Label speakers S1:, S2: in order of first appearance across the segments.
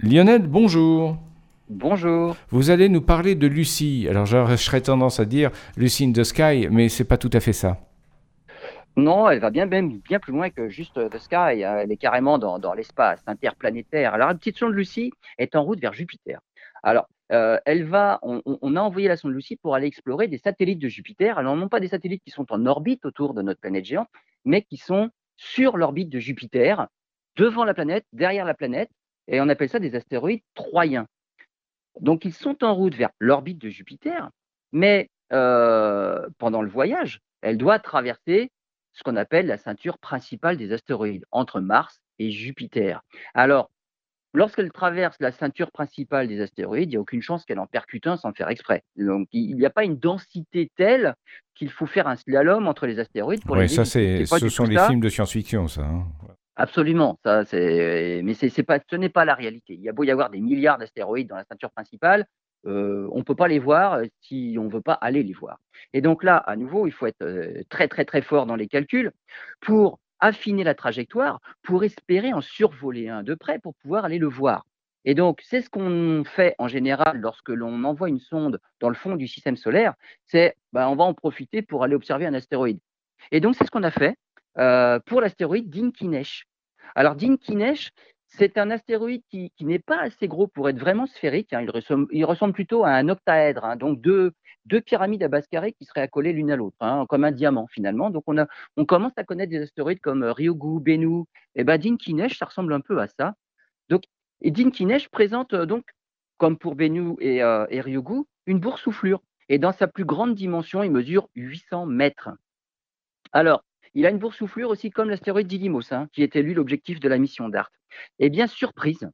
S1: Lionel, bonjour.
S2: Bonjour.
S1: Vous allez nous parler de Lucie. Alors, je serais tendance à dire Lucie in the Sky, mais c'est pas tout à fait ça.
S2: Non, elle va bien, bien, bien plus loin que juste The Sky. Elle est carrément dans, l'espace interplanétaire. Alors, la petite sonde Lucie est en route vers Jupiter. Alors, euh, elle va, on, a envoyé la sonde Lucie pour aller explorer des satellites de Jupiter. Alors, non pas des satellites qui sont en orbite autour de notre planète géante, mais qui sont sur l'orbite de Jupiter, devant la planète, derrière la planète, et on appelle ça des astéroïdes troyens. Donc, ils sont en route vers l'orbite de Jupiter, mais euh, pendant le voyage, elle doit traverser ce qu'on appelle la ceinture principale des astéroïdes, entre Mars et Jupiter. Alors, lorsqu'elle traverse la ceinture principale des astéroïdes, il n'y a aucune chance qu'elle en percute un sans faire exprès. Donc, il n'y a pas une densité telle qu'il faut faire un slalom entre les astéroïdes
S1: pour oui, ça, c'est, ce sont les films de science-fiction, ça. Hein.
S2: Absolument, ça, c'est, mais c'est, pas, ce n'est pas la réalité. Il y a beau y avoir des milliards d'astéroïdes dans la ceinture principale, euh, on ne peut pas les voir euh, si on ne veut pas aller les voir. Et donc là, à nouveau, il faut être euh, très très très fort dans les calculs pour affiner la trajectoire, pour espérer en survoler un de près pour pouvoir aller le voir. Et donc, c'est ce qu'on fait en général lorsque l'on envoie une sonde dans le fond du système solaire, c'est ben, on va en profiter pour aller observer un astéroïde. Et donc, c'est ce qu'on a fait pour l'astéroïde Dinkinesh. Alors, Dinkinesh, c'est un astéroïde qui, n'est pas assez gros pour être vraiment sphérique. Hein. Il, ressemble, plutôt à un octaèdre, hein. donc deux, pyramides à base carrée qui seraient accolées l'une à l'autre, hein, comme un diamant finalement. Donc on, commence à connaître des astéroïdes comme euh, Ryugu, Bennu. Et eh ben Dinkinesh, ça ressemble un peu à ça. Donc, et Dinkinesh présente euh, donc, comme pour Bennu et, euh, et Ryugu, une boursouflure. Et dans sa plus grande dimension, il mesure 800 mètres. Alors, il a une boursouflure aussi comme l'astéroïde Didymos, hein, qui était lui l'objectif de la mission DART. Et bien, surprise,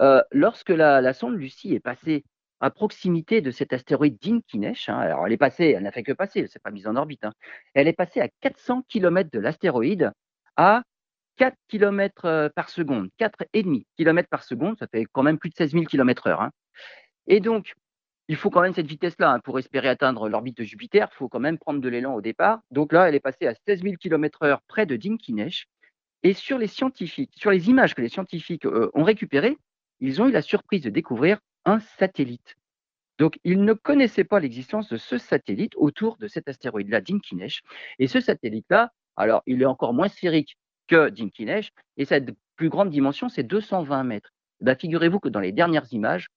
S2: euh, lorsque la, sonde Lucie est passée à proximité de cet astéroïde Dinkinesh, hein, alors elle est passée, elle n'a fait que passer, elle ne s'est pas mise en orbite, hein, elle est passée à 400 km de l'astéroïde à 4 km euh, par seconde, 4,5 km par seconde, ça fait quand même plus de 16 000 km/h. Et donc, il faut quand même cette vitesse-là hein, pour espérer atteindre l'orbite de Jupiter. Il faut quand même prendre de l'élan au départ. Donc là, elle est passée à 16 000 km/h près de Dinkinesh. Et sur les images que les scientifiques euh, ont récupérées, ils ont eu la surprise de découvrir un satellite. Donc, ils ne connaissaient pas l'existence de ce satellite autour de cet astéroïde-là, Dinkinesh. Et ce satellite-là, alors, il est encore moins sphérique que Dinkinesh, et sa plus grande dimension, c'est 220 mètres. Ben, figurez-vous que dans les dernières images,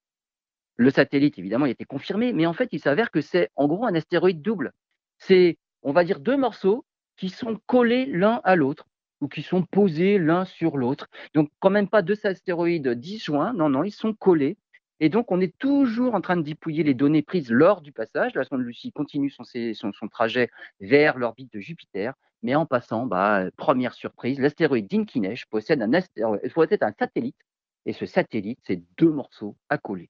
S2: le satellite, évidemment, il était confirmé, mais en fait, il s'avère que c'est en gros un astéroïde double. C'est, on va dire, deux morceaux qui sont collés l'un à l'autre ou qui sont posés l'un sur l'autre. Donc, quand même pas deux astéroïdes disjoints, non, non, ils sont collés. Et donc, on est toujours en train de dépouiller les données prises lors du passage. La sonde Lucie continue son, son, trajet vers l'orbite de Jupiter, mais en passant, bah, première surprise, l'astéroïde Dinkinesh possède un, possède un satellite, et ce satellite, c'est deux morceaux à coller.